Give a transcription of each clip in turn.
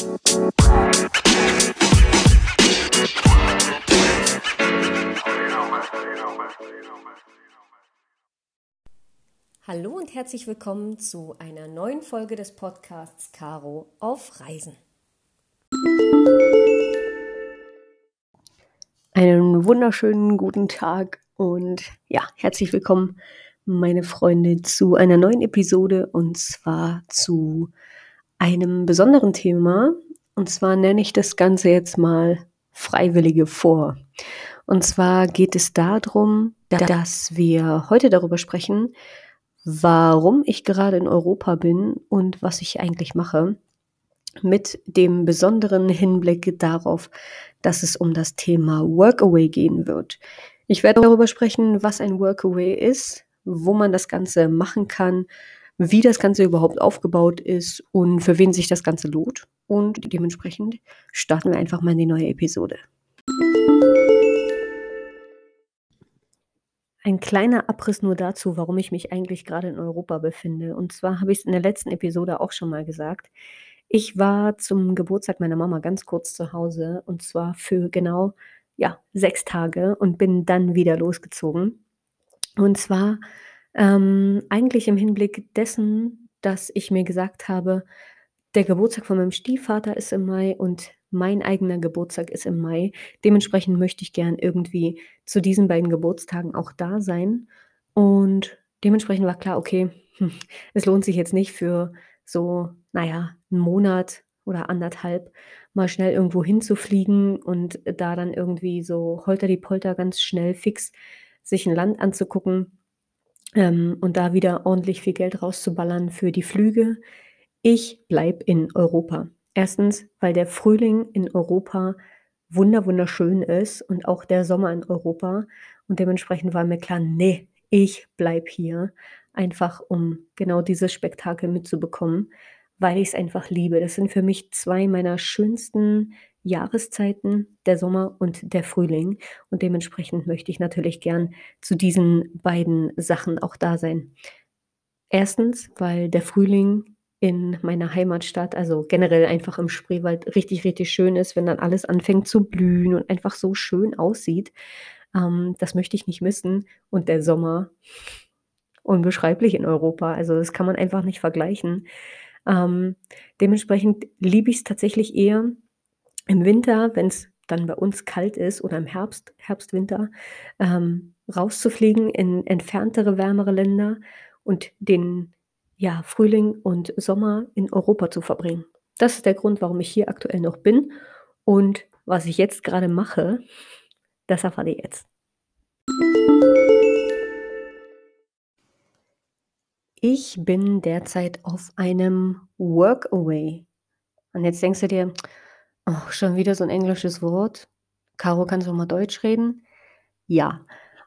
Hallo und herzlich willkommen zu einer neuen Folge des Podcasts Caro auf Reisen. Einen wunderschönen guten Tag und ja, herzlich willkommen, meine Freunde, zu einer neuen Episode und zwar zu einem besonderen Thema. Und zwar nenne ich das Ganze jetzt mal Freiwillige vor. Und zwar geht es darum, dass wir heute darüber sprechen, warum ich gerade in Europa bin und was ich eigentlich mache, mit dem besonderen Hinblick darauf, dass es um das Thema Workaway gehen wird. Ich werde darüber sprechen, was ein Workaway ist, wo man das Ganze machen kann, wie das Ganze überhaupt aufgebaut ist und für wen sich das Ganze lohnt. Und dementsprechend starten wir einfach mal in die neue Episode. Ein kleiner Abriss nur dazu, warum ich mich eigentlich gerade in Europa befinde. Und zwar habe ich es in der letzten Episode auch schon mal gesagt. Ich war zum Geburtstag meiner Mama ganz kurz zu Hause und zwar für genau ja, sechs Tage und bin dann wieder losgezogen. Und zwar ähm, eigentlich im Hinblick dessen, dass ich mir gesagt habe, der Geburtstag von meinem Stiefvater ist im Mai und mein eigener Geburtstag ist im Mai. Dementsprechend möchte ich gern irgendwie zu diesen beiden Geburtstagen auch da sein. Und dementsprechend war klar, okay, hm, es lohnt sich jetzt nicht für so, naja, einen Monat oder anderthalb mal schnell irgendwo hinzufliegen und da dann irgendwie so holter die Polter ganz schnell fix sich ein Land anzugucken ähm, und da wieder ordentlich viel Geld rauszuballern für die Flüge. Ich bleibe in Europa. Erstens, weil der Frühling in Europa wunder wunderschön ist und auch der Sommer in Europa. Und dementsprechend war mir klar, nee, ich bleibe hier, einfach um genau dieses Spektakel mitzubekommen, weil ich es einfach liebe. Das sind für mich zwei meiner schönsten Jahreszeiten, der Sommer und der Frühling. Und dementsprechend möchte ich natürlich gern zu diesen beiden Sachen auch da sein. Erstens, weil der Frühling in meiner Heimatstadt, also generell einfach im Spreewald, richtig, richtig schön ist, wenn dann alles anfängt zu blühen und einfach so schön aussieht. Ähm, das möchte ich nicht missen. Und der Sommer, unbeschreiblich in Europa. Also das kann man einfach nicht vergleichen. Ähm, dementsprechend liebe ich es tatsächlich eher im Winter, wenn es dann bei uns kalt ist oder im Herbst, Herbst, Winter, ähm, rauszufliegen in entferntere, wärmere Länder und den ja, Frühling und Sommer in Europa zu verbringen. Das ist der Grund, warum ich hier aktuell noch bin. Und was ich jetzt gerade mache, das erfahrt ihr jetzt. Ich bin derzeit auf einem Workaway. Und jetzt denkst du dir, oh, schon wieder so ein englisches Wort. Caro, kannst du mal Deutsch reden? Ja.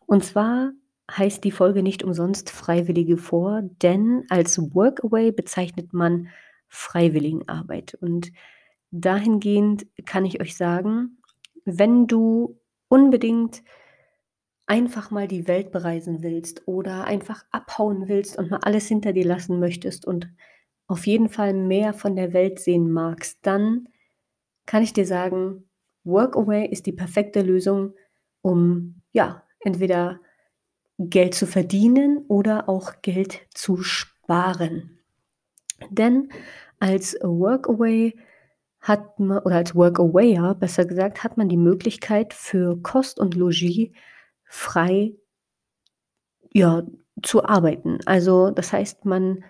Und zwar heißt die Folge nicht umsonst Freiwillige vor, denn als Workaway bezeichnet man Freiwilligenarbeit. Und dahingehend kann ich euch sagen, wenn du unbedingt einfach mal die Welt bereisen willst oder einfach abhauen willst und mal alles hinter dir lassen möchtest und auf jeden Fall mehr von der Welt sehen magst, dann kann ich dir sagen, Workaway ist die perfekte Lösung, um ja, entweder Geld zu verdienen oder auch Geld zu sparen. Denn als Workaway hat man, oder als Workawayer besser gesagt, hat man die Möglichkeit für Kost und Logis frei ja, zu arbeiten. Also das heißt, man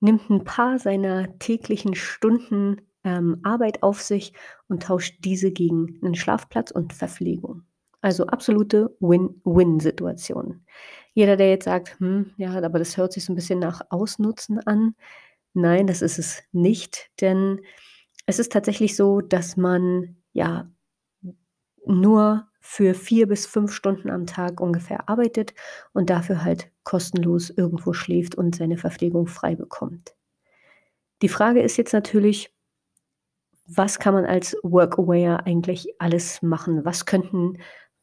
nimmt ein paar seiner täglichen Stunden ähm, Arbeit auf sich und tauscht diese gegen einen Schlafplatz und Verpflegung. Also absolute Win-Win-Situation. Jeder, der jetzt sagt, hm, ja, aber das hört sich so ein bisschen nach Ausnutzen an. Nein, das ist es nicht, denn es ist tatsächlich so, dass man ja nur für vier bis fünf Stunden am Tag ungefähr arbeitet und dafür halt kostenlos irgendwo schläft und seine Verpflegung frei bekommt. Die Frage ist jetzt natürlich, was kann man als Workawayer eigentlich alles machen? Was könnten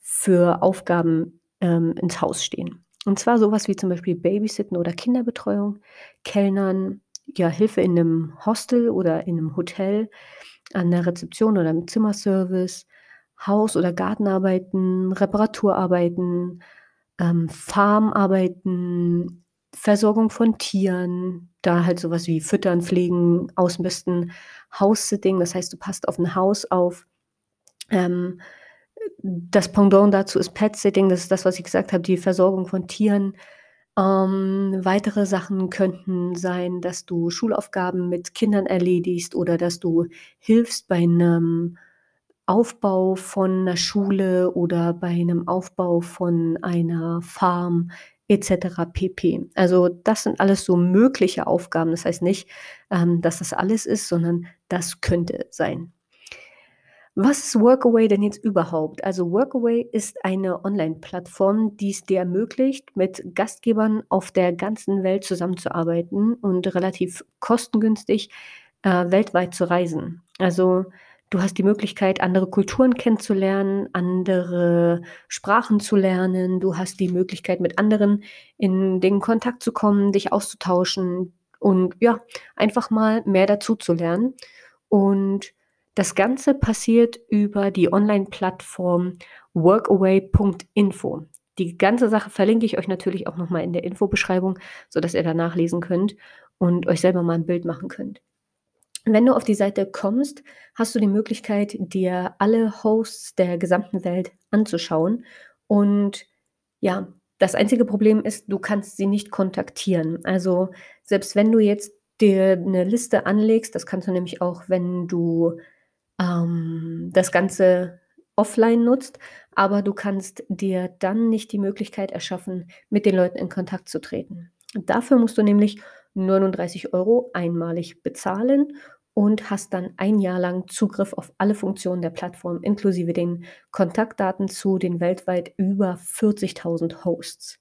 für Aufgaben ähm, ins Haus stehen. Und zwar sowas wie zum Beispiel Babysitten oder Kinderbetreuung, Kellnern, ja, Hilfe in einem Hostel oder in einem Hotel, an der Rezeption oder im Zimmerservice, Haus- oder Gartenarbeiten, Reparaturarbeiten, ähm, Farmarbeiten, Versorgung von Tieren, da halt sowas wie Füttern, Pflegen, Ausmisten, House-Sitting, das heißt, du passt auf ein Haus auf. Ähm, das Pendant dazu ist Pet-Sitting, das ist das, was ich gesagt habe, die Versorgung von Tieren. Ähm, weitere Sachen könnten sein, dass du Schulaufgaben mit Kindern erledigst oder dass du hilfst bei einem Aufbau von einer Schule oder bei einem Aufbau von einer Farm etc. pp. Also das sind alles so mögliche Aufgaben. Das heißt nicht, ähm, dass das alles ist, sondern das könnte sein. Was ist Workaway denn jetzt überhaupt? Also Workaway ist eine Online-Plattform, die es dir ermöglicht, mit Gastgebern auf der ganzen Welt zusammenzuarbeiten und relativ kostengünstig äh, weltweit zu reisen. Also du hast die Möglichkeit, andere Kulturen kennenzulernen, andere Sprachen zu lernen. Du hast die Möglichkeit, mit anderen in den Kontakt zu kommen, dich auszutauschen und ja, einfach mal mehr dazu zu lernen. Und das Ganze passiert über die Online-Plattform workaway.info. Die ganze Sache verlinke ich euch natürlich auch nochmal in der Infobeschreibung, sodass ihr da nachlesen könnt und euch selber mal ein Bild machen könnt. Wenn du auf die Seite kommst, hast du die Möglichkeit, dir alle Hosts der gesamten Welt anzuschauen. Und ja, das einzige Problem ist, du kannst sie nicht kontaktieren. Also selbst wenn du jetzt dir eine Liste anlegst, das kannst du nämlich auch, wenn du ähm, das Ganze offline nutzt, aber du kannst dir dann nicht die Möglichkeit erschaffen, mit den Leuten in Kontakt zu treten. Dafür musst du nämlich 39 Euro einmalig bezahlen und hast dann ein Jahr lang Zugriff auf alle Funktionen der Plattform, inklusive den Kontaktdaten zu den weltweit über 40.000 Hosts.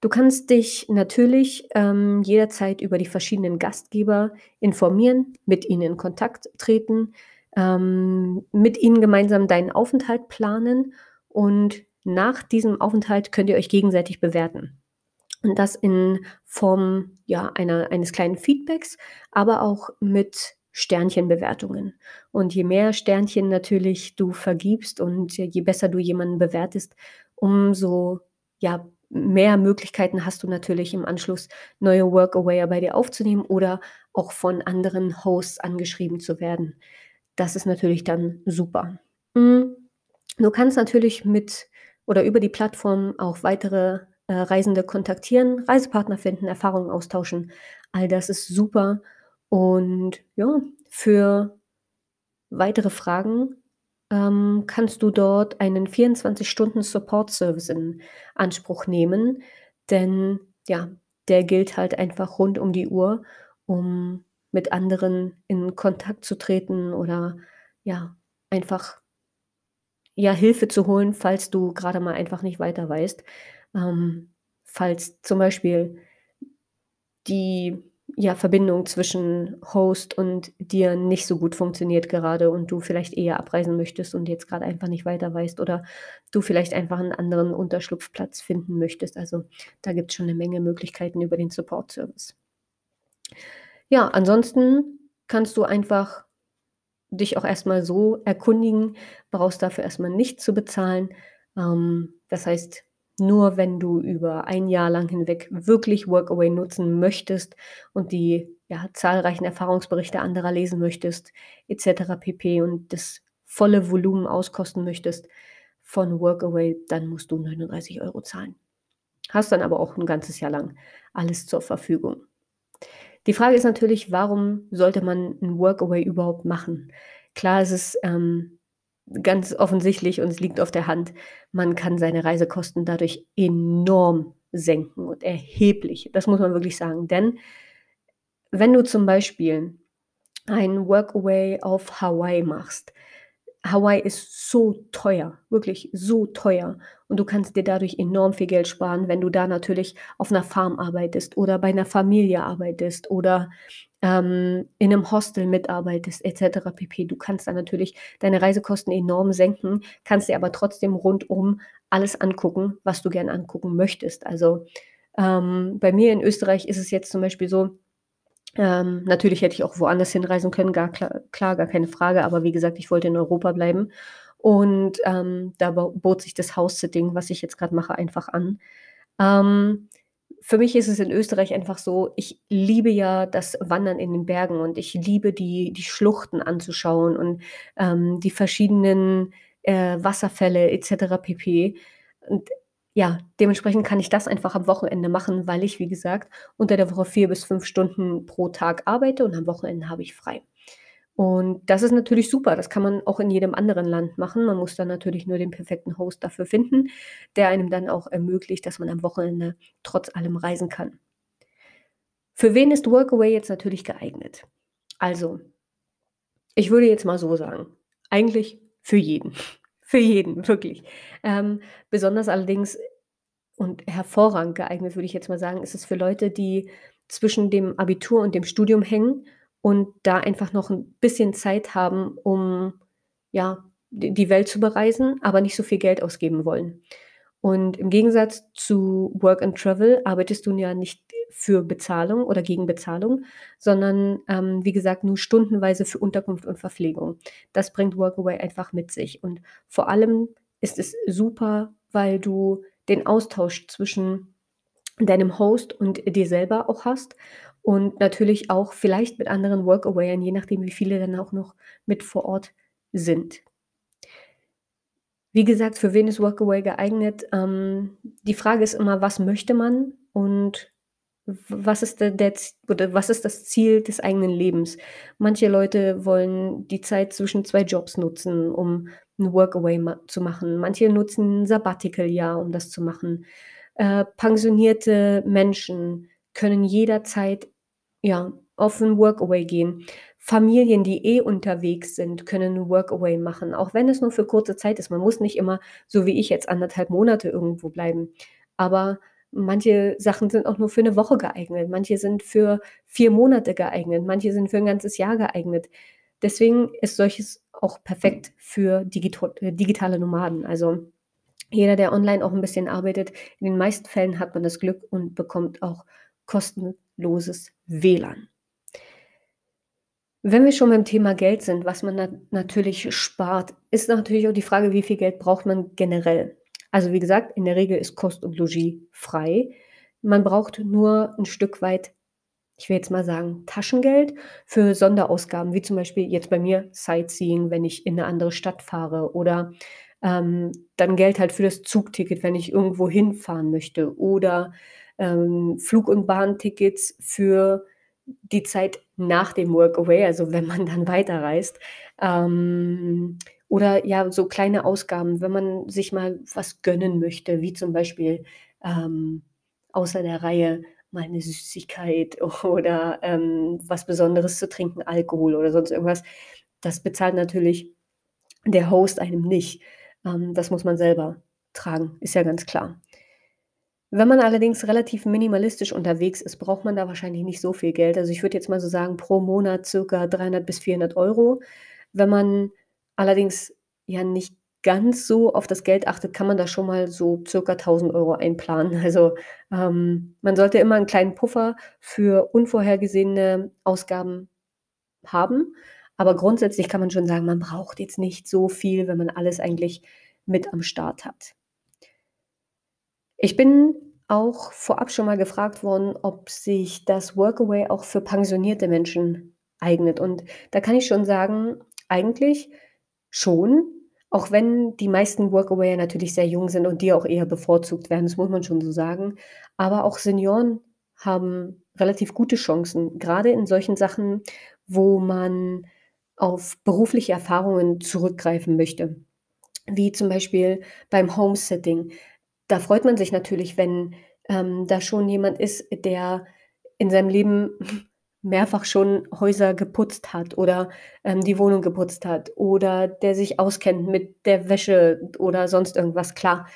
Du kannst dich natürlich ähm, jederzeit über die verschiedenen Gastgeber informieren, mit ihnen in Kontakt treten, ähm, mit ihnen gemeinsam deinen Aufenthalt planen und nach diesem Aufenthalt könnt ihr euch gegenseitig bewerten. Und das in Form ja, einer, eines kleinen Feedbacks, aber auch mit Sternchenbewertungen. Und je mehr Sternchen natürlich du vergibst und je besser du jemanden bewertest, umso ja, mehr Möglichkeiten hast du natürlich im Anschluss neue Workawayer bei dir aufzunehmen oder auch von anderen Hosts angeschrieben zu werden. Das ist natürlich dann super. Hm, du kannst natürlich mit oder über die Plattform auch weitere äh, Reisende kontaktieren, Reisepartner finden, Erfahrungen austauschen. All das ist super. Und ja, für weitere Fragen ähm, kannst du dort einen 24-Stunden-Support-Service in Anspruch nehmen, denn ja, der gilt halt einfach rund um die Uhr, um mit anderen in Kontakt zu treten oder ja, einfach ja, Hilfe zu holen, falls du gerade mal einfach nicht weiter weißt. Ähm, falls zum Beispiel die ja, Verbindung zwischen Host und dir nicht so gut funktioniert gerade und du vielleicht eher abreisen möchtest und jetzt gerade einfach nicht weiter weißt oder du vielleicht einfach einen anderen Unterschlupfplatz finden möchtest. Also da gibt es schon eine Menge Möglichkeiten über den Support-Service. Ja, ansonsten kannst du einfach dich auch erstmal so erkundigen, brauchst dafür erstmal nichts zu bezahlen. Ähm, das heißt, nur wenn du über ein Jahr lang hinweg wirklich Workaway nutzen möchtest und die ja, zahlreichen Erfahrungsberichte anderer lesen möchtest, etc. pp. und das volle Volumen auskosten möchtest von Workaway, dann musst du 39 Euro zahlen. Hast dann aber auch ein ganzes Jahr lang alles zur Verfügung. Die Frage ist natürlich, warum sollte man ein Workaway überhaupt machen? Klar, es ist ähm, ganz offensichtlich und es liegt auf der Hand, man kann seine Reisekosten dadurch enorm senken und erheblich. Das muss man wirklich sagen. Denn wenn du zum Beispiel ein Workaway auf Hawaii machst, Hawaii ist so teuer, wirklich so teuer. Und du kannst dir dadurch enorm viel Geld sparen, wenn du da natürlich auf einer Farm arbeitest oder bei einer Familie arbeitest oder ähm, in einem Hostel mitarbeitest etc. pp. Du kannst dann natürlich deine Reisekosten enorm senken, kannst dir aber trotzdem rundum alles angucken, was du gerne angucken möchtest. Also ähm, bei mir in Österreich ist es jetzt zum Beispiel so, Ähm, natürlich hätte ich auch woanders hinreisen können, gar klar, klar, gar keine Frage, aber wie gesagt, ich wollte in Europa bleiben. Und ähm, da bot sich das House-Sitting, was ich jetzt gerade mache, einfach an. Ähm, für mich ist es in Österreich einfach so, ich liebe ja das Wandern in den Bergen und ich liebe die, die Schluchten anzuschauen und ähm, die verschiedenen äh, Wasserfälle etc. pp. Und ja, dementsprechend kann ich das einfach am Wochenende machen, weil ich, wie gesagt, unter der Woche vier bis fünf Stunden pro Tag arbeite und am Wochenende habe ich frei. Und das ist natürlich super. Das kann man auch in jedem anderen Land machen. Man muss dann natürlich nur den perfekten Host dafür finden, der einem dann auch ermöglicht, dass man am Wochenende trotz allem reisen kann. Für wen ist Workaway jetzt natürlich geeignet? Also, ich würde jetzt mal so sagen, eigentlich für jeden. Für jeden, wirklich. Ähm, besonders allerdings und hervorragend geeignet, würde ich jetzt mal sagen, ist es für Leute, die zwischen dem Abitur und dem Studium hängen und da einfach noch ein bisschen Zeit haben, um ja, die Welt zu bereisen, aber nicht so viel Geld ausgeben wollen. Und im Gegensatz zu Work and Travel arbeitest du ja nicht für Bezahlung oder gegen Bezahlung, sondern ähm, wie gesagt nur stundenweise für Unterkunft und Verpflegung. Das bringt Workaway einfach mit sich. Und vor allem ist es super, weil du den Austausch zwischen deinem Host und dir selber auch hast und natürlich auch vielleicht mit anderen Workawayern, je nachdem, wie viele dann auch noch mit vor Ort sind. Wie gesagt, für wen ist Workaway geeignet? Ähm, die Frage ist immer, was möchte man und was ist, der, der, oder was ist das Ziel des eigenen Lebens? Manche Leute wollen die Zeit zwischen zwei Jobs nutzen, um ein Workaway ma zu machen. Manche nutzen ein Sabbatical-Jahr, um das zu machen. Äh, pensionierte Menschen können jederzeit ja, auf ein Workaway gehen. Familien, die eh unterwegs sind, können Workaway machen, auch wenn es nur für kurze Zeit ist. Man muss nicht immer, so wie ich jetzt, anderthalb Monate irgendwo bleiben. Aber manche Sachen sind auch nur für eine Woche geeignet, manche sind für vier Monate geeignet, manche sind für ein ganzes Jahr geeignet. Deswegen ist solches auch perfekt für äh, digitale Nomaden. Also jeder, der online auch ein bisschen arbeitet, in den meisten Fällen hat man das Glück und bekommt auch kostenloses WLAN. Wenn wir schon beim Thema Geld sind, was man na natürlich spart, ist natürlich auch die Frage, wie viel Geld braucht man generell? Also wie gesagt, in der Regel ist Kost und Logis frei. Man braucht nur ein Stück weit, ich will jetzt mal sagen, Taschengeld für Sonderausgaben, wie zum Beispiel jetzt bei mir Sightseeing, wenn ich in eine andere Stadt fahre oder ähm, dann Geld halt für das Zugticket, wenn ich irgendwo hinfahren möchte oder ähm, Flug- und Bahntickets für die Zeit nach dem Workaway, also wenn man dann weiterreist. Ähm, oder ja, so kleine Ausgaben, wenn man sich mal was gönnen möchte, wie zum Beispiel ähm, außer der Reihe mal eine Süßigkeit oder ähm, was Besonderes zu trinken, Alkohol oder sonst irgendwas. Das bezahlt natürlich der Host einem nicht. Ähm, das muss man selber tragen, ist ja ganz klar. Wenn man allerdings relativ minimalistisch unterwegs ist, braucht man da wahrscheinlich nicht so viel Geld. Also, ich würde jetzt mal so sagen, pro Monat circa 300 bis 400 Euro. Wenn man allerdings ja nicht ganz so auf das Geld achtet, kann man da schon mal so circa 1.000 Euro einplanen. Also, ähm, man sollte immer einen kleinen Puffer für unvorhergesehene Ausgaben haben. Aber grundsätzlich kann man schon sagen, man braucht jetzt nicht so viel, wenn man alles eigentlich mit am Start hat. Ich bin auch vorab schon mal gefragt worden, ob sich das Workaway auch für pensionierte Menschen eignet. Und da kann ich schon sagen, eigentlich schon, auch wenn die meisten Workawayer natürlich sehr jung sind und die auch eher bevorzugt werden, das muss man schon so sagen. Aber auch Senioren haben relativ gute Chancen, gerade in solchen Sachen, wo man auf berufliche Erfahrungen zurückgreifen möchte, wie zum Beispiel beim Homesitting da freut man sich natürlich, wenn, ähm, da schon jemand ist, der in seinem Leben mehrfach schon Häuser geputzt hat oder, ähm, die Wohnung geputzt hat oder der sich auskennt mit der Wäsche oder sonst irgendwas. Klar,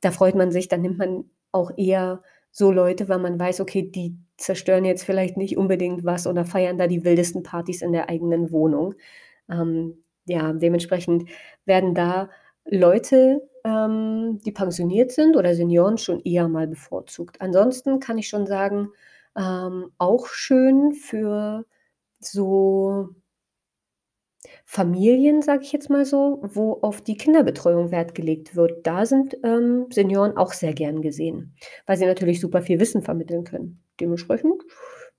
da freut man sich, dann nimmt man auch eher so Leute, weil man weiß, okay, die zerstören jetzt vielleicht nicht unbedingt was oder feiern da die wildesten Partys in der eigenen Wohnung. Ähm, ja, dementsprechend werden da Leute ähm, die pensioniert sind oder Senioren schon eher mal bevorzugt. Ansonsten kann ich schon sagen, Ähm, auch schön für so Familien, sage ich jetzt mal so, wo auf die Kinderbetreuung Wert gelegt wird. Da sind, ähm, Senioren auch sehr gern gesehen, weil sie natürlich super viel Wissen vermitteln können. Dementsprechend,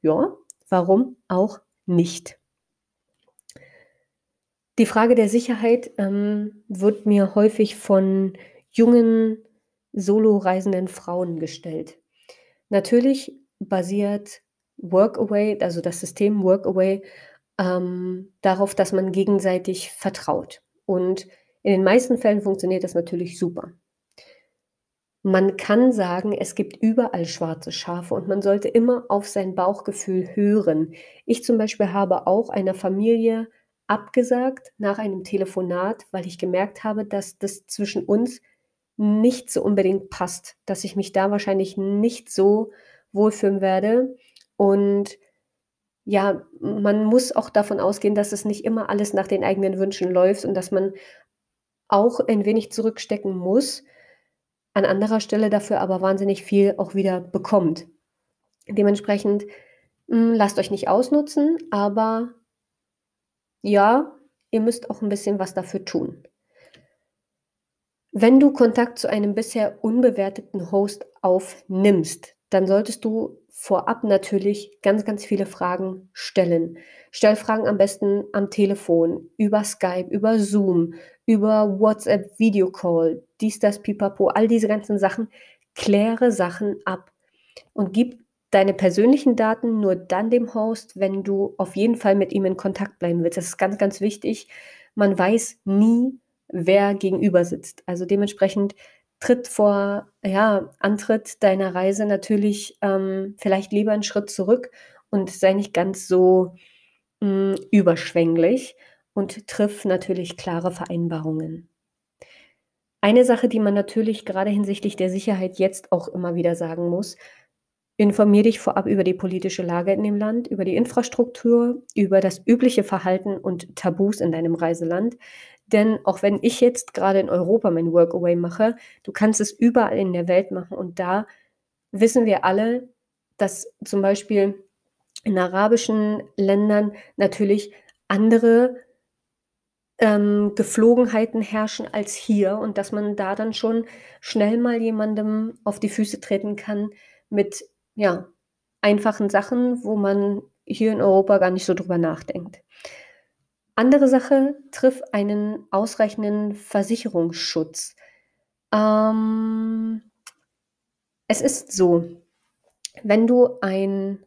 ja, warum auch nicht? Die Frage der Sicherheit, ähm, wird mir häufig von jungen solo-reisenden Frauen gestellt. Natürlich basiert Workaway, also das System Workaway, ähm, darauf, dass man gegenseitig vertraut. Und in den meisten Fällen funktioniert das natürlich super. Man kann sagen, es gibt überall schwarze Schafe und man sollte immer auf sein Bauchgefühl hören. Ich zum Beispiel habe auch einer Familie abgesagt nach einem Telefonat, weil ich gemerkt habe, dass das zwischen uns nicht so unbedingt passt, dass ich mich da wahrscheinlich nicht so wohlfühlen werde. Und ja, man muss auch davon ausgehen, dass es nicht immer alles nach den eigenen Wünschen läuft und dass man auch ein wenig zurückstecken muss, an anderer Stelle dafür aber wahnsinnig viel auch wieder bekommt. Dementsprechend, hm, lasst euch nicht ausnutzen, aber ja, ihr müsst auch ein bisschen was dafür tun. Wenn du Kontakt zu einem bisher unbewerteten Host aufnimmst, dann solltest du vorab natürlich ganz, ganz viele Fragen stellen. Stell Fragen am besten am Telefon, über Skype, über Zoom, über WhatsApp, Videocall, dies, das, pipapo, all diese ganzen Sachen. Kläre Sachen ab und gib deine persönlichen Daten nur dann dem Host, wenn du auf jeden Fall mit ihm in Kontakt bleiben willst. Das ist ganz, ganz wichtig. Man weiß nie, wer gegenüber sitzt. Also dementsprechend tritt vor ja, Antritt deiner Reise natürlich ähm, vielleicht lieber einen Schritt zurück und sei nicht ganz so mh, hm, überschwänglich und triff natürlich klare Vereinbarungen. Eine Sache, die man natürlich gerade hinsichtlich der Sicherheit jetzt auch immer wieder sagen muss, Informier dich vorab über die politische Lage in dem Land, über die Infrastruktur, über das übliche Verhalten und Tabus in deinem Reiseland. Denn auch wenn ich jetzt gerade in Europa mein Workaway mache, du kannst es überall in der Welt machen. Und da wissen wir alle, dass zum Beispiel in arabischen Ländern natürlich andere ähm, Geflogenheiten herrschen als hier und dass man da dann schon schnell mal jemandem auf die Füße treten kann mit ja, einfachen Sachen, wo man hier in Europa gar nicht so drüber nachdenkt. Andere Sache, triff einen ausreichenden Versicherungsschutz. Ähm, es ist so, wenn du ein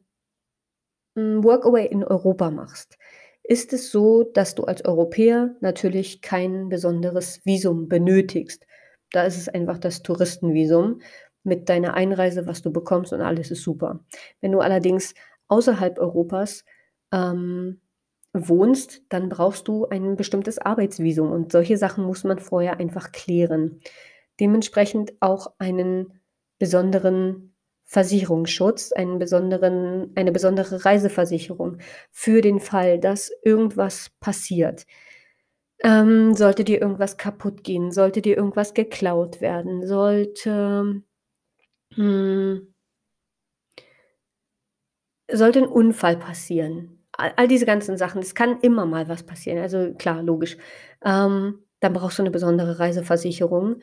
hm, Workaway in Europa machst, ist es so, dass du als Europäer natürlich kein besonderes Visum benötigst. Da ist es einfach das Touristenvisum mit deiner Einreise, was du bekommst und alles ist super. Wenn du allerdings außerhalb Europas ähm, wohnst, dann brauchst du ein bestimmtes Arbeitsvisum und solche Sachen muss man vorher einfach klären. Dementsprechend auch einen besonderen Versicherungsschutz, einen besonderen, eine besondere Reiseversicherung für den Fall, dass irgendwas passiert. Ähm, sollte dir irgendwas kaputt gehen, sollte dir irgendwas geklaut werden, sollte hm. Sollte ein Unfall passieren, all all diese ganzen Sachen, es kann immer mal was passieren, also klar, logisch. Ähm, dann brauchst du eine besondere Reiseversicherung.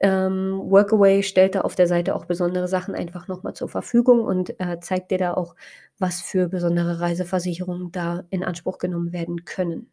Ähm, Workaway stellt da auf der Seite auch besondere Sachen einfach noch mal zur Verfügung und, äh, zeigt dir da auch, was für besondere Reiseversicherungen da in Anspruch genommen werden können.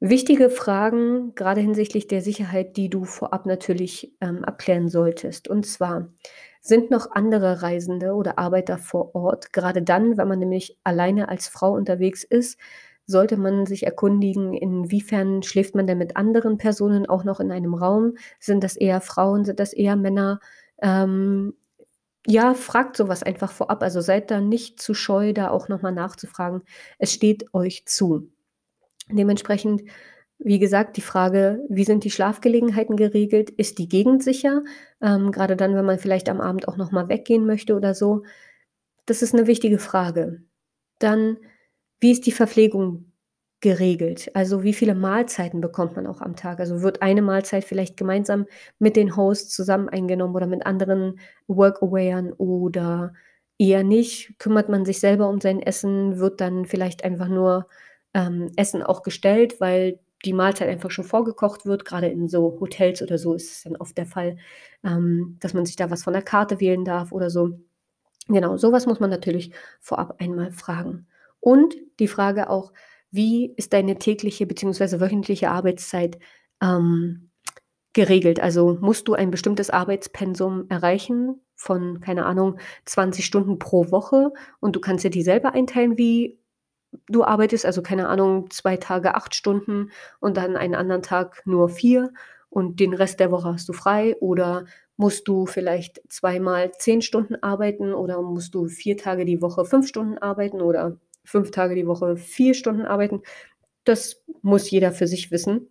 Wichtige Fragen, gerade hinsichtlich der Sicherheit, die du vorab natürlich, ähm, abklären solltest. Und zwar: Sind noch andere Reisende oder Arbeiter vor Ort? Gerade dann, wenn man nämlich alleine als Frau unterwegs ist, sollte man sich erkundigen, inwiefern schläft man denn mit anderen Personen auch noch in einem Raum? Sind das eher Frauen? Sind das eher Männer? Ähm, ja, fragt sowas einfach vorab. Also, seid da nicht zu scheu, da auch noch mal nachzufragen. Es steht euch zu. Dementsprechend, wie gesagt, die Frage: Wie sind die Schlafgelegenheiten geregelt? Ist die Gegend sicher? Ähm, grade dann, wenn man vielleicht am Abend auch noch mal weggehen möchte oder so. Das ist 'ne wichtige Frage. Dann: Wie ist die Verpflegung geregelt? Also, wie viele Mahlzeiten bekommt man auch am Tag? Also, wird eine Mahlzeit vielleicht gemeinsam mit den Hosts zusammen eingenommen oder mit anderen Workawayern oder eher nicht. Kümmert man sich selber um sein Essen, wird dann vielleicht einfach nur ähm, Essen auch gestellt, weil die Mahlzeit einfach schon vorgekocht wird. Gerade in so Hotels oder so ist es dann oft der Fall, ähm, dass man sich da was von der Karte wählen darf oder so. Genau, sowas muss man natürlich vorab einmal fragen. Und die Frage auch, wie ist deine tägliche bzw. wöchentliche Arbeitszeit ähm, geregelt? Also musst du ein bestimmtes Arbeitspensum erreichen von, keine Ahnung, 20 Stunden pro Woche und du kannst dir die selber einteilen, wie du arbeitest, also keine Ahnung, zwei Tage acht Stunden und dann einen anderen Tag nur vier und den Rest der Woche hast du frei oder musst du vielleicht zweimal zehn Stunden arbeiten oder musst du vier Tage die Woche fünf Stunden arbeiten oder fünf Tage die Woche vier Stunden arbeiten. Das muss jeder für sich wissen.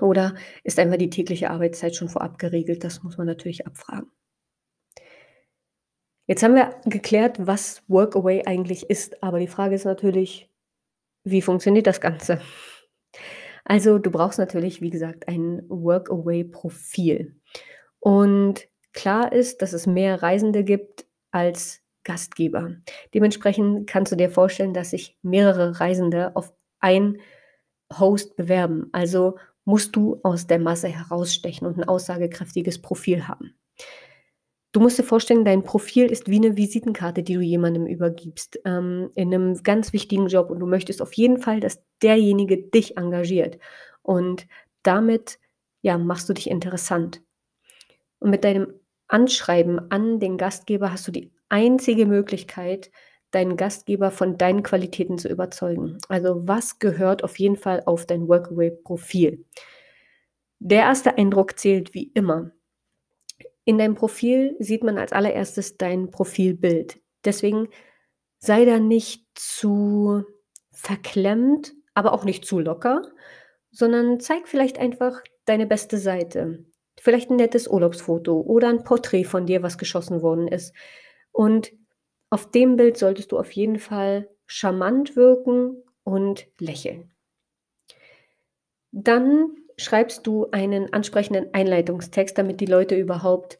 Oder ist einfach die tägliche Arbeitszeit schon vorab geregelt? Das muss man natürlich abfragen. Jetzt haben wir geklärt, was Workaway eigentlich ist, aber die Frage ist natürlich, wie funktioniert das Ganze? Also du brauchst natürlich, wie gesagt, ein Workaway-Profil. Und klar ist, dass es mehr Reisende gibt als Gastgeber. Dementsprechend kannst du dir vorstellen, dass sich mehrere Reisende auf ein Host bewerben. Also musst du aus der Masse herausstechen und ein aussagekräftiges Profil haben. Du musst dir vorstellen, dein Profil ist wie eine Visitenkarte, die du jemandem übergibst, ähm, in einem ganz wichtigen Job. Und du möchtest auf jeden Fall, dass derjenige dich engagiert. Und damit ja, machst du dich interessant. Und mit deinem Anschreiben an den Gastgeber hast du die einzige Möglichkeit, deinen Gastgeber von deinen Qualitäten zu überzeugen. Also was gehört auf jeden Fall auf dein Workaway-Profil? Der erste Eindruck zählt wie immer. In deinem Profil sieht man als allererstes dein Profilbild. Deswegen sei da nicht zu verklemmt, aber auch nicht zu locker, sondern zeig vielleicht einfach deine beste Seite. Vielleicht ein nettes Urlaubsfoto oder ein Porträt von dir, was geschossen worden ist. Und auf dem Bild solltest du auf jeden Fall charmant wirken und lächeln. Dann schreibst du einen ansprechenden Einleitungstext, damit die Leute überhaupt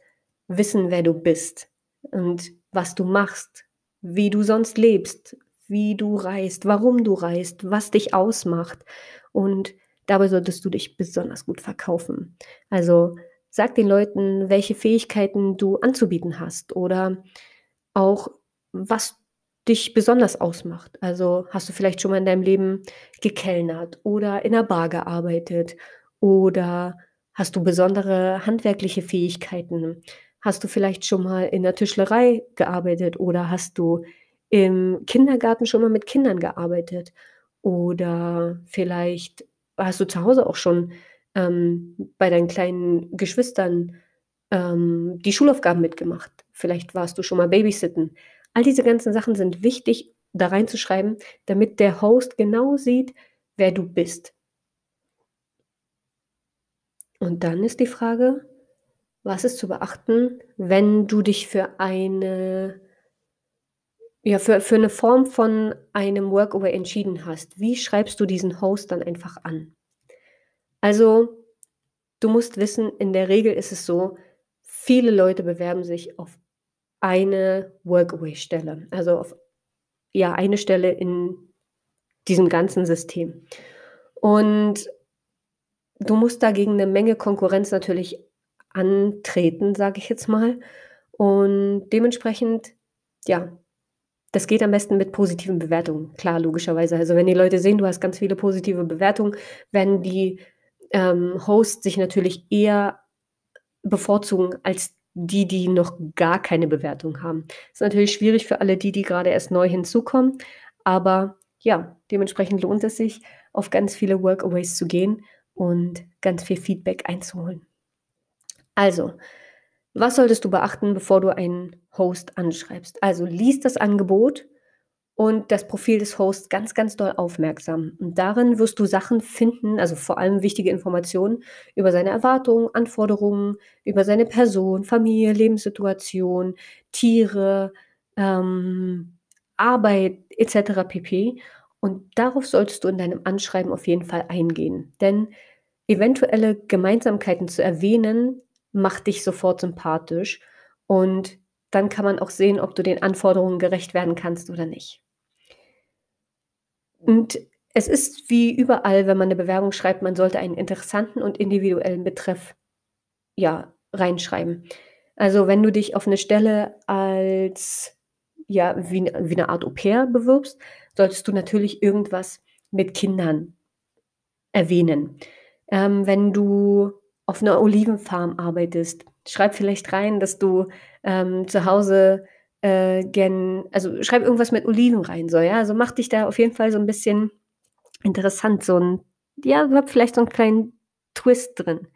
wissen, wer du bist und was du machst, wie du sonst lebst, wie du reist, warum du reist, was dich ausmacht. Und dabei solltest du dich besonders gut verkaufen. Also sag den Leuten, welche Fähigkeiten du anzubieten hast oder auch, was dich besonders ausmacht. Also hast du vielleicht schon mal in deinem Leben gekellnert oder in einer Bar gearbeitet oder hast du besondere handwerkliche Fähigkeiten? Hast du vielleicht schon mal in der Tischlerei gearbeitet oder hast du im Kindergarten schon mal mit Kindern gearbeitet? Oder vielleicht hast du zu Hause auch schon ähm, bei deinen kleinen Geschwistern ähm, die Schulaufgaben mitgemacht. Vielleicht warst du schon mal Babysitten. All diese ganzen Sachen sind wichtig, da reinzuschreiben, damit der Host genau sieht, wer du bist. Und dann ist die Frage, was ist zu beachten, wenn du dich für eine ja, für, für eine Form von einem Workaway entschieden hast? Wie schreibst du diesen Host dann einfach an? Also, du musst wissen, in der Regel ist es so, viele Leute bewerben sich auf eine Workaway-Stelle, also auf ja, eine Stelle in diesem ganzen System. Und du musst dagegen eine Menge Konkurrenz natürlich antreten, sage ich jetzt mal. Und dementsprechend, ja, das geht am besten mit positiven Bewertungen. Klar, logischerweise. Also wenn die Leute sehen, du hast ganz viele positive Bewertungen, werden die ähm, Hosts sich natürlich eher bevorzugen als die, die noch gar keine Bewertung haben. Ist natürlich schwierig für alle die, die gerade erst neu hinzukommen. Aber ja, dementsprechend lohnt es sich, auf ganz viele Workaways zu gehen und ganz viel Feedback einzuholen. Also, was solltest du beachten, bevor du einen Host anschreibst? Also, lies das Angebot und das Profil des Hosts ganz, ganz doll aufmerksam. Und darin wirst du Sachen finden, also vor allem wichtige Informationen über seine Erwartungen, Anforderungen, über seine Person, Familie, Lebenssituation, Tiere, ähm, Arbeit etc. pp. Und darauf solltest du in deinem Anschreiben auf jeden Fall eingehen. Denn eventuelle Gemeinsamkeiten zu erwähnen, macht dich sofort sympathisch und dann kann man auch sehen, ob du den Anforderungen gerecht werden kannst oder nicht. Und es ist wie überall, wenn man eine Bewerbung schreibt, man sollte einen interessanten und individuellen Betreff, ja, reinschreiben. Also, wenn du dich auf eine Stelle als, ja, wie wie 'ne Art Au-pair bewirbst, solltest du natürlich irgendwas mit Kindern erwähnen. Ähm, wenn du auf einer Olivenfarm arbeitest, schreib vielleicht rein, dass du, ähm, zu Hause, äh, gern also, schreib irgendwas mit Oliven rein so, ja? Also, mach dich da auf jeden Fall so ein bisschen interessant, so ein ja, hab vielleicht so einen kleinen Twist drin.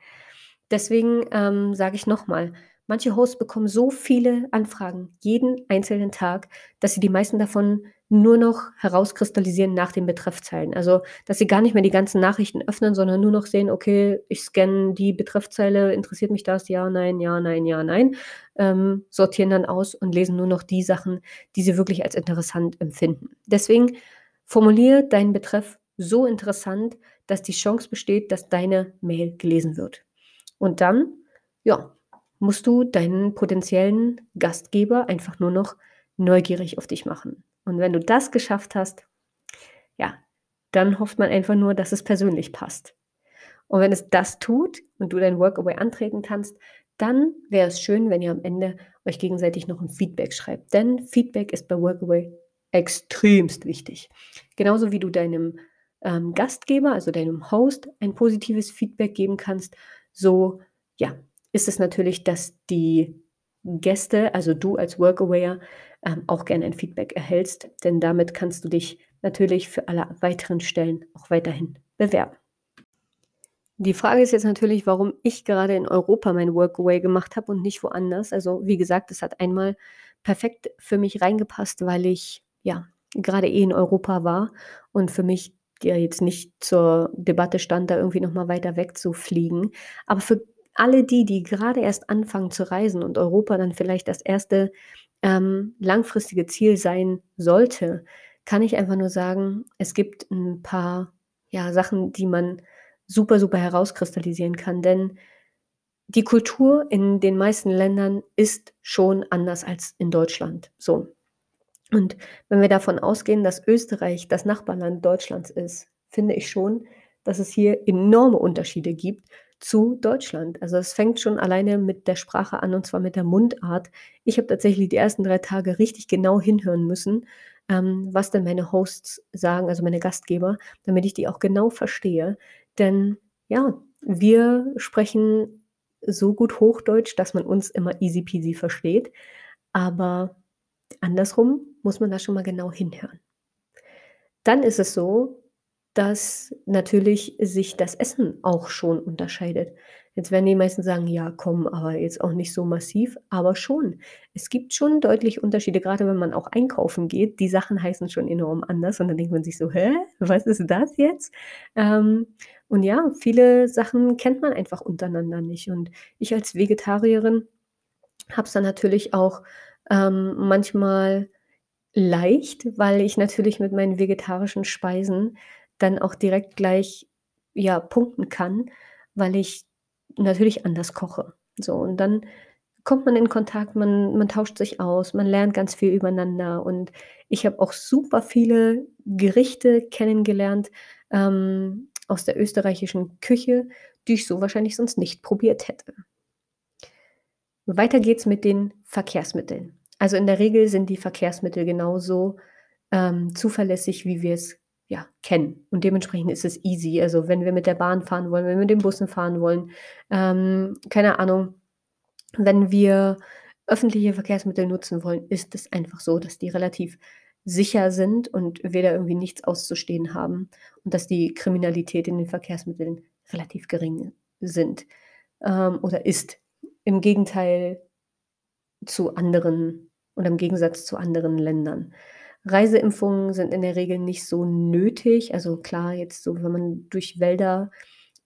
Deswegen, ähm, sage ich noch mal, manche Hosts bekommen so viele Anfragen jeden einzelnen Tag, dass sie die meisten davon nur noch herauskristallisieren nach den Betreffzeilen. Also, dass sie gar nicht mehr die ganzen Nachrichten öffnen, sondern nur noch sehen: „Okay, ich scanne die Betreffzeile. Interessiert mich das? Ja, nein, ja, nein, ja, nein.“ Ähm, sortieren dann aus und lesen nur noch die Sachen, die sie wirklich als interessant empfinden. Deswegen formuliere deinen Betreff so interessant, dass die Chance besteht, dass deine Mail gelesen wird. Und dann, ja, musst du deinen potenziellen Gastgeber einfach nur noch neugierig auf dich machen. Und wenn du das geschafft hast, ja, dann hofft man einfach nur, dass es persönlich passt. Und wenn es das tut und du dein Workaway antreten kannst, dann wäre es schön, wenn ihr am Ende euch gegenseitig noch ein Feedback schreibt. Denn Feedback ist bei Workaway extremst wichtig. Genauso wie du deinem ähm, Gastgeber, also deinem Host, ein positives Feedback geben kannst, so ja, ist es natürlich, dass die Gäste, also du als Workaware, ähm, auch gerne ein Feedback erhältst, denn damit kannst du dich natürlich für alle weiteren Stellen auch weiterhin bewerben. Die Frage ist jetzt natürlich, warum ich gerade in Europa mein Workaway gemacht habe und nicht woanders. Also wie gesagt, es hat einmal perfekt für mich reingepasst, weil ich ja gerade eh in Europa war und für mich ja jetzt nicht zur Debatte stand, da irgendwie noch mal weiter weg zu fliegen. Aber für alle die, die gerade erst anfangen zu reisen und Europa dann vielleicht das erste ähm, langfristige Ziel sein sollte, kann ich einfach nur sagen, es gibt ein paar ja, Sachen, die man super, super herauskristallisieren kann. Denn die Kultur in den meisten Ländern ist schon anders als in Deutschland. So. Und wenn wir davon ausgehen, dass Österreich das Nachbarland Deutschlands ist, finde ich schon, dass es hier enorme Unterschiede gibt zu Deutschland. Also es fängt schon alleine mit der Sprache an und zwar mit der Mundart. Ich habe tatsächlich die ersten drei Tage richtig genau hinhören müssen, ähm, was denn meine Hosts sagen, also meine Gastgeber, damit ich die auch genau verstehe. Denn ja, wir sprechen so gut Hochdeutsch, dass man uns immer easy peasy versteht. Aber andersrum muss man da schon mal genau hinhören. Dann ist es so, dass natürlich sich das Essen auch schon unterscheidet. Jetzt werden die meisten sagen: „Ja, komm, aber jetzt auch nicht so massiv“, aber schon. Es gibt schon deutlich Unterschiede, gerade wenn man auch einkaufen geht. Die Sachen heißen schon enorm anders und dann denkt man sich so: „Hä, was ist das jetzt?“ Ähm, und ja, viele Sachen kennt man einfach untereinander nicht. Und ich als Vegetarierin habe es dann natürlich auch, ähm, manchmal leicht, weil ich natürlich mit meinen vegetarischen Speisen dann auch direkt gleich, ja, punkten kann, weil ich natürlich anders koche. So, und dann kommt man in Kontakt, man man tauscht sich aus, man lernt ganz viel übereinander und ich habe auch super viele Gerichte kennengelernt, ähm, aus der österreichischen Küche, die ich so wahrscheinlich sonst nicht probiert hätte. Weiter geht's mit den Verkehrsmitteln. Also, in der Regel sind die Verkehrsmittel genauso, ähm, zuverlässig, wie wir es ja, kennen. Und dementsprechend ist es easy. Also wenn wir mit der Bahn fahren wollen, wenn wir mit den Bussen fahren wollen, ähm, keine Ahnung, wenn wir öffentliche Verkehrsmittel nutzen wollen, ist es einfach so, dass die relativ sicher sind und wir da irgendwie nichts auszustehen haben und dass die Kriminalität in den Verkehrsmitteln relativ gering sind ähm, oder ist. Im Gegenteil zu anderen oder im Gegensatz zu anderen Ländern. Reiseimpfungen sind in der Regel nicht so nötig. Also klar, jetzt so, wenn man durch Wälder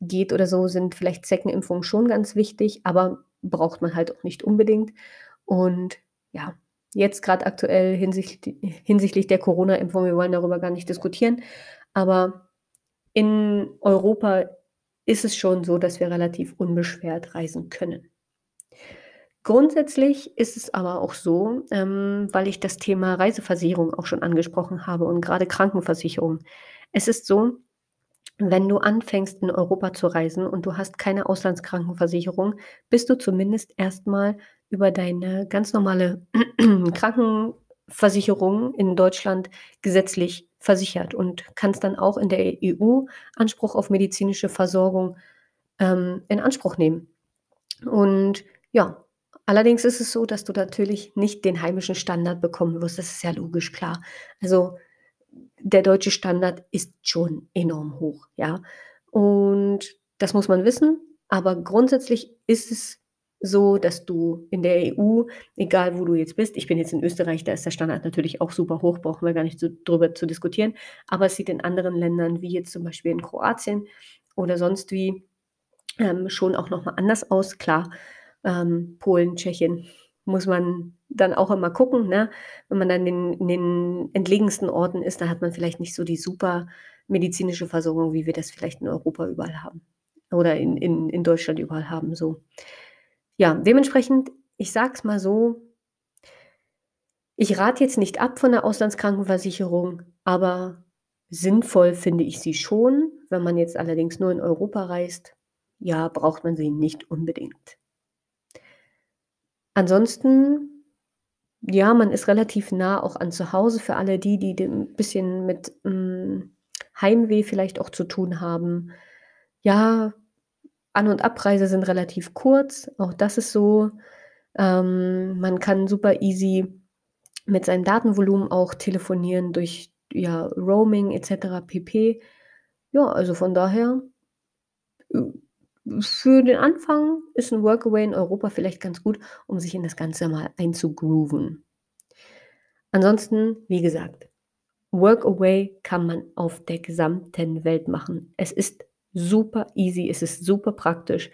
geht oder so, sind vielleicht Zeckenimpfungen schon ganz wichtig, aber braucht man halt auch nicht unbedingt. Und ja, jetzt gerade aktuell hinsichtlich, hinsichtlich der Corona-Impfung, wir wollen darüber gar nicht diskutieren, aber in Europa ist es schon so, dass wir relativ unbeschwert reisen können. Grundsätzlich ist es aber auch so, ähm, weil ich das Thema Reiseversicherung auch schon angesprochen habe und gerade Krankenversicherung. Es ist so, wenn du anfängst, in Europa zu reisen und du hast keine Auslandskrankenversicherung, bist du zumindest erstmal über deine ganz normale Krankenversicherung in Deutschland gesetzlich versichert und kannst dann auch in der EU Anspruch auf medizinische Versorgung ähm, in Anspruch nehmen. Und ja, allerdings ist es so, dass du natürlich nicht den heimischen Standard bekommen wirst. Das ist ja logisch, klar. Also der deutsche Standard ist schon enorm hoch, ja. Und das muss man wissen. Aber grundsätzlich ist es so, dass du in der EU, egal wo du jetzt bist, ich bin jetzt in Österreich, da ist der Standard natürlich auch super hoch, brauchen wir gar nicht so, drüber zu diskutieren, aber es sieht in anderen Ländern, wie jetzt zum Beispiel in Kroatien oder sonst wie, ähm, schon auch nochmal anders aus. Klar, ähm, Polen, Tschechien muss man dann auch immer gucken, ne? Wenn man dann in, in den entlegensten Orten ist, da hat man vielleicht nicht so die super medizinische Versorgung, wie wir das vielleicht in Europa überall haben oder in, in, in Deutschland überall haben. So. Ja, dementsprechend, ich sag's mal so, ich rate jetzt nicht ab von der Auslandskrankenversicherung, aber sinnvoll finde ich sie schon. Wenn man jetzt allerdings nur in Europa reist, ja, braucht man sie nicht unbedingt. Ansonsten, ja, man ist relativ nah auch an zu Hause für alle die, die ein bisschen mit hm, Heimweh vielleicht auch zu tun haben. Ja, An und Abreise sind relativ kurz, auch das ist so. Ähm, man kann super easy mit seinem Datenvolumen auch telefonieren durch, ja, Roaming et cetera pp. Ja, also von daher, äh, für den Anfang ist 'n Workaway in Europa vielleicht ganz gut, um sich in das Ganze mal einzugrooven. Ansonsten, wie gesagt, Workaway kann man auf der gesamten Welt machen. Es ist super easy, es ist super praktisch.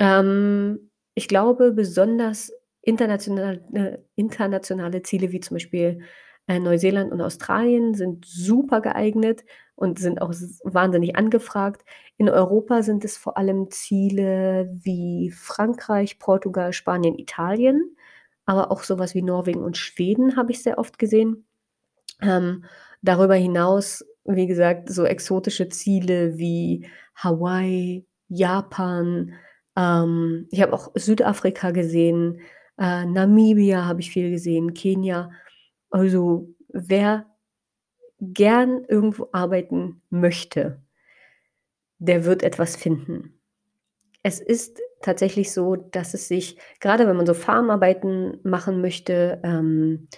Ähm, ich glaube, besonders internationale äh, internationale Ziele wie zum Beispiel, äh, Neuseeland und Australien sind super geeignet und sind auch wahnsinnig angefragt. In Europa sind es vor allem Ziele wie Frankreich, Portugal, Spanien, Italien, aber auch sowas wie Norwegen und Schweden habe ich sehr oft gesehen. Ähm, darüber hinaus, wie gesagt, so exotische Ziele wie Hawaii, Japan, ähm, ich habe auch Südafrika gesehen, äh, Namibia habe ich viel gesehen, Kenia. Also, wer gern irgendwo arbeiten möchte, der wird etwas finden. Es ist tatsächlich so, dass es sich, gerade wenn man so Farmarbeiten machen möchte, ähm,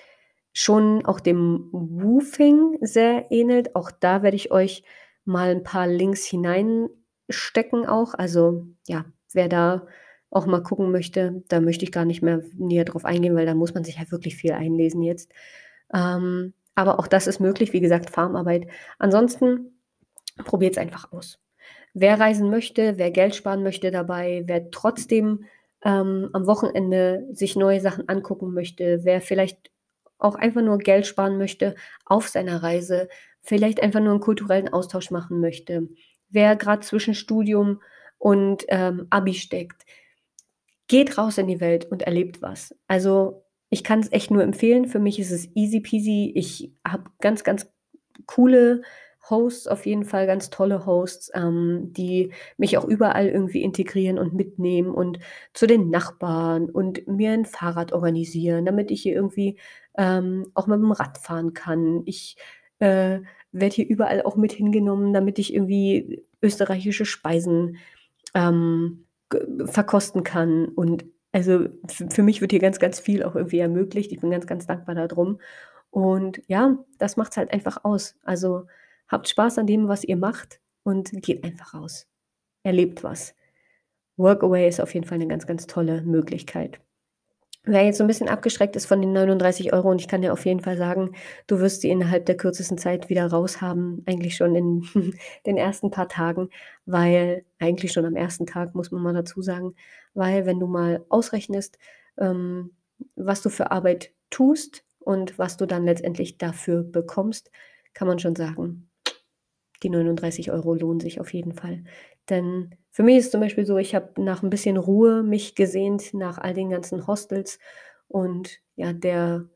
schon auch dem Woofing sehr ähnelt. Auch da werde ich euch mal ein paar Links hineinstecken auch. Also, ja, wer da auch mal gucken möchte, da möchte ich gar nicht mehr näher drauf eingehen, weil da muss man sich ja wirklich viel einlesen jetzt. Ähm, aber auch das ist möglich, wie gesagt, Farmarbeit. Ansonsten probiert es einfach aus. Wer reisen möchte, wer Geld sparen möchte dabei, wer trotzdem ähm, am Wochenende sich neue Sachen angucken möchte, wer vielleicht auch einfach nur Geld sparen möchte auf seiner Reise, vielleicht einfach nur einen kulturellen Austausch machen möchte, wer gerade zwischen Studium und ähm, Abi steckt, geht raus in die Welt und erlebt was. Also ich kann es echt nur empfehlen. Für mich ist es easy peasy. Ich habe ganz, ganz coole Hosts, auf jeden Fall ganz tolle Hosts, ähm, die mich auch überall irgendwie integrieren und mitnehmen und zu den Nachbarn und mir ein Fahrrad organisieren, damit ich hier irgendwie ähm, auch mit dem Rad fahren kann. Ich äh, werde hier überall auch mit hingenommen, damit ich irgendwie österreichische Speisen ähm, verkosten kann und also, für mich wird hier ganz, ganz viel auch irgendwie ermöglicht. Ich bin ganz, ganz dankbar darum. Und ja, das macht es halt einfach aus. Also, habt Spaß an dem, was ihr macht und geht einfach raus. Erlebt was. Workaway ist auf jeden Fall eine ganz, ganz tolle Möglichkeit. Wer jetzt so ein bisschen abgeschreckt ist von den 39 Euro und ich kann dir auf jeden Fall sagen, du wirst sie innerhalb der kürzesten Zeit wieder raus haben, eigentlich schon in den ersten paar Tagen, weil eigentlich schon am ersten Tag, muss man mal dazu sagen, weil wenn du mal ausrechnest, ähm, was du für Arbeit tust und was du dann letztendlich dafür bekommst, kann man schon sagen, die 39 € lohnen sich auf jeden Fall. Denn für mich ist zum Beispiel so, ich habe nach 'n bisschen Ruhe mich gesehnt, nach all den ganzen Hostels und ja, der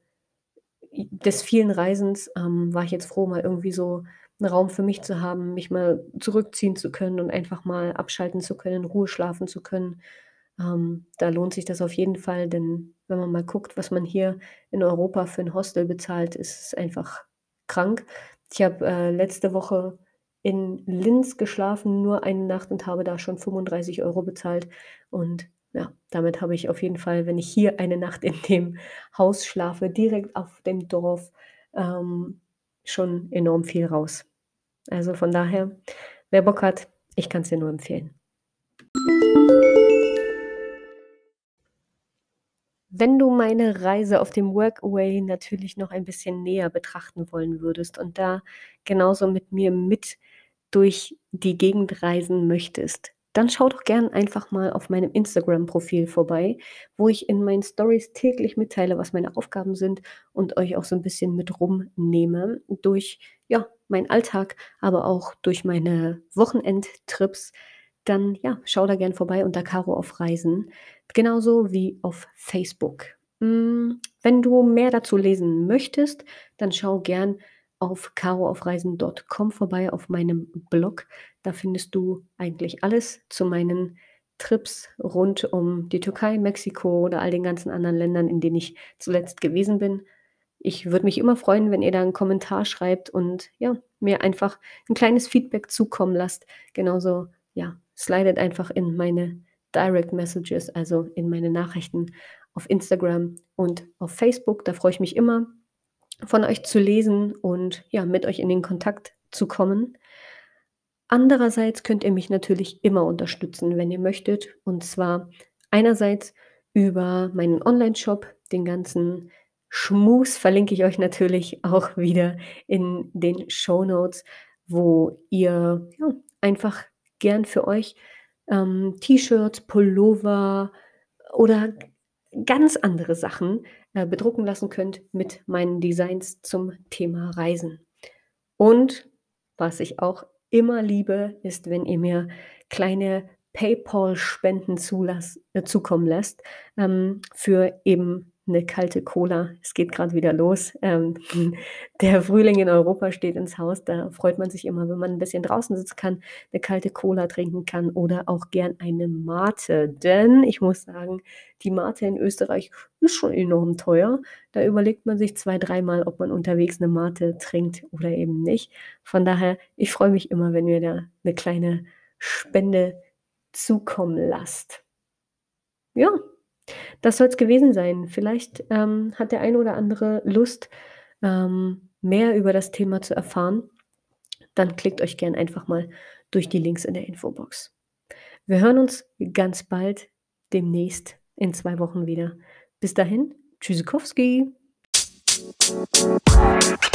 des vielen Reisens, ähm, war ich jetzt froh, mal irgendwie so 'n Raum für mich zu haben, mich mal zurückziehen zu können und einfach mal abschalten zu können, in Ruhe schlafen zu können. Ähm, da lohnt sich das auf jeden Fall, denn wenn man mal guckt, was man hier in Europa für 'n Hostel bezahlt, ist es einfach krank. Ich habe, äh, letzte Woche in Linz geschlafen, nur eine Nacht und habe da schon 35 € bezahlt. Und ja, damit habe ich auf jeden Fall, wenn ich hier eine Nacht in dem Haus schlafe, direkt auf dem Dorf, ähm, schon enorm viel raus. Also, von daher, wer Bock hat, ich kann's dir nur empfehlen. Wenn du meine Reise auf dem Workaway natürlich noch ein bisschen näher betrachten wollen würdest und da genauso mit mir mit durch die Gegend reisen möchtest, dann schau doch gern einfach mal auf meinem Instagram-Profil vorbei, wo ich in meinen Stories täglich mitteile, was meine Aufgaben sind und euch auch so 'n bisschen mit rumnehme durch, ja, meinen Alltag, aber auch durch meine Wochenendtrips. Dann, ja, schau da gern vorbei unter Caro auf Reisen, genauso wie auf Facebook. Hm, wenn du mehr dazu lesen möchtest, dann schau gern auf caroaufreisen.com vorbei auf meinem Blog. Da findest du eigentlich alles zu meinen Trips rund um die Türkei, Mexiko oder all den ganzen anderen Ländern, in denen ich zuletzt gewesen bin. Ich würde mich immer freuen, wenn ihr da 'n Kommentar schreibt und, ja, mir einfach 'n kleines Feedback zukommen lasst. Genauso, ja, slidet einfach in meine Direct Messages, also in meine Nachrichten auf Instagram und auf Facebook. Da freue ich mich immer, von euch zu lesen und, ja, mit euch in den Kontakt zu kommen. Andererseits könnt ihr mich natürlich immer unterstützen, wenn ihr möchtet, und zwar einerseits über meinen Onlineshop. Den ganzen Schmus verlinke ich euch natürlich auch wieder in den Shownotes, wo ihr, ja, einfach gern für euch, ähm, T-Shirts, Pullover oder ganz andere Sachen, äh, bedrucken lassen könnt mit meinen Designs zum Thema Reisen. Und was ich auch immer liebe, ist, wenn ihr mir kleine PayPal-Spenden äh, zukommen lässt, ähm, für eben 'ne kalte Cola. Es geht grad wieder los. Ähm, der Frühling in Europa steht ins Haus. Da freut man sich immer, wenn man 'n bisschen draußen sitzen kann, 'ne kalte Cola trinken kann oder auch gern eine Mate. Denn ich muss sagen, die Mate in Österreich ist schon enorm teuer. Da überlegt man sich zwei dreimal, ob man unterwegs 'ne Mate trinkt oder eben nicht. Von daher, ich freue mich immer, wenn ihr da 'ne kleine Spende zukommen lasst. Ja, das soll es gewesen sein. Vielleicht ähm, hat der eine oder andere Lust, ähm, mehr über das Thema zu erfahren. Dann klickt euch gern einfach mal durch die Links in der Infobox. Wir hören uns ganz bald, demnächst in zwei Wochen wieder. Bis dahin, Tschüssikowski. Thank you.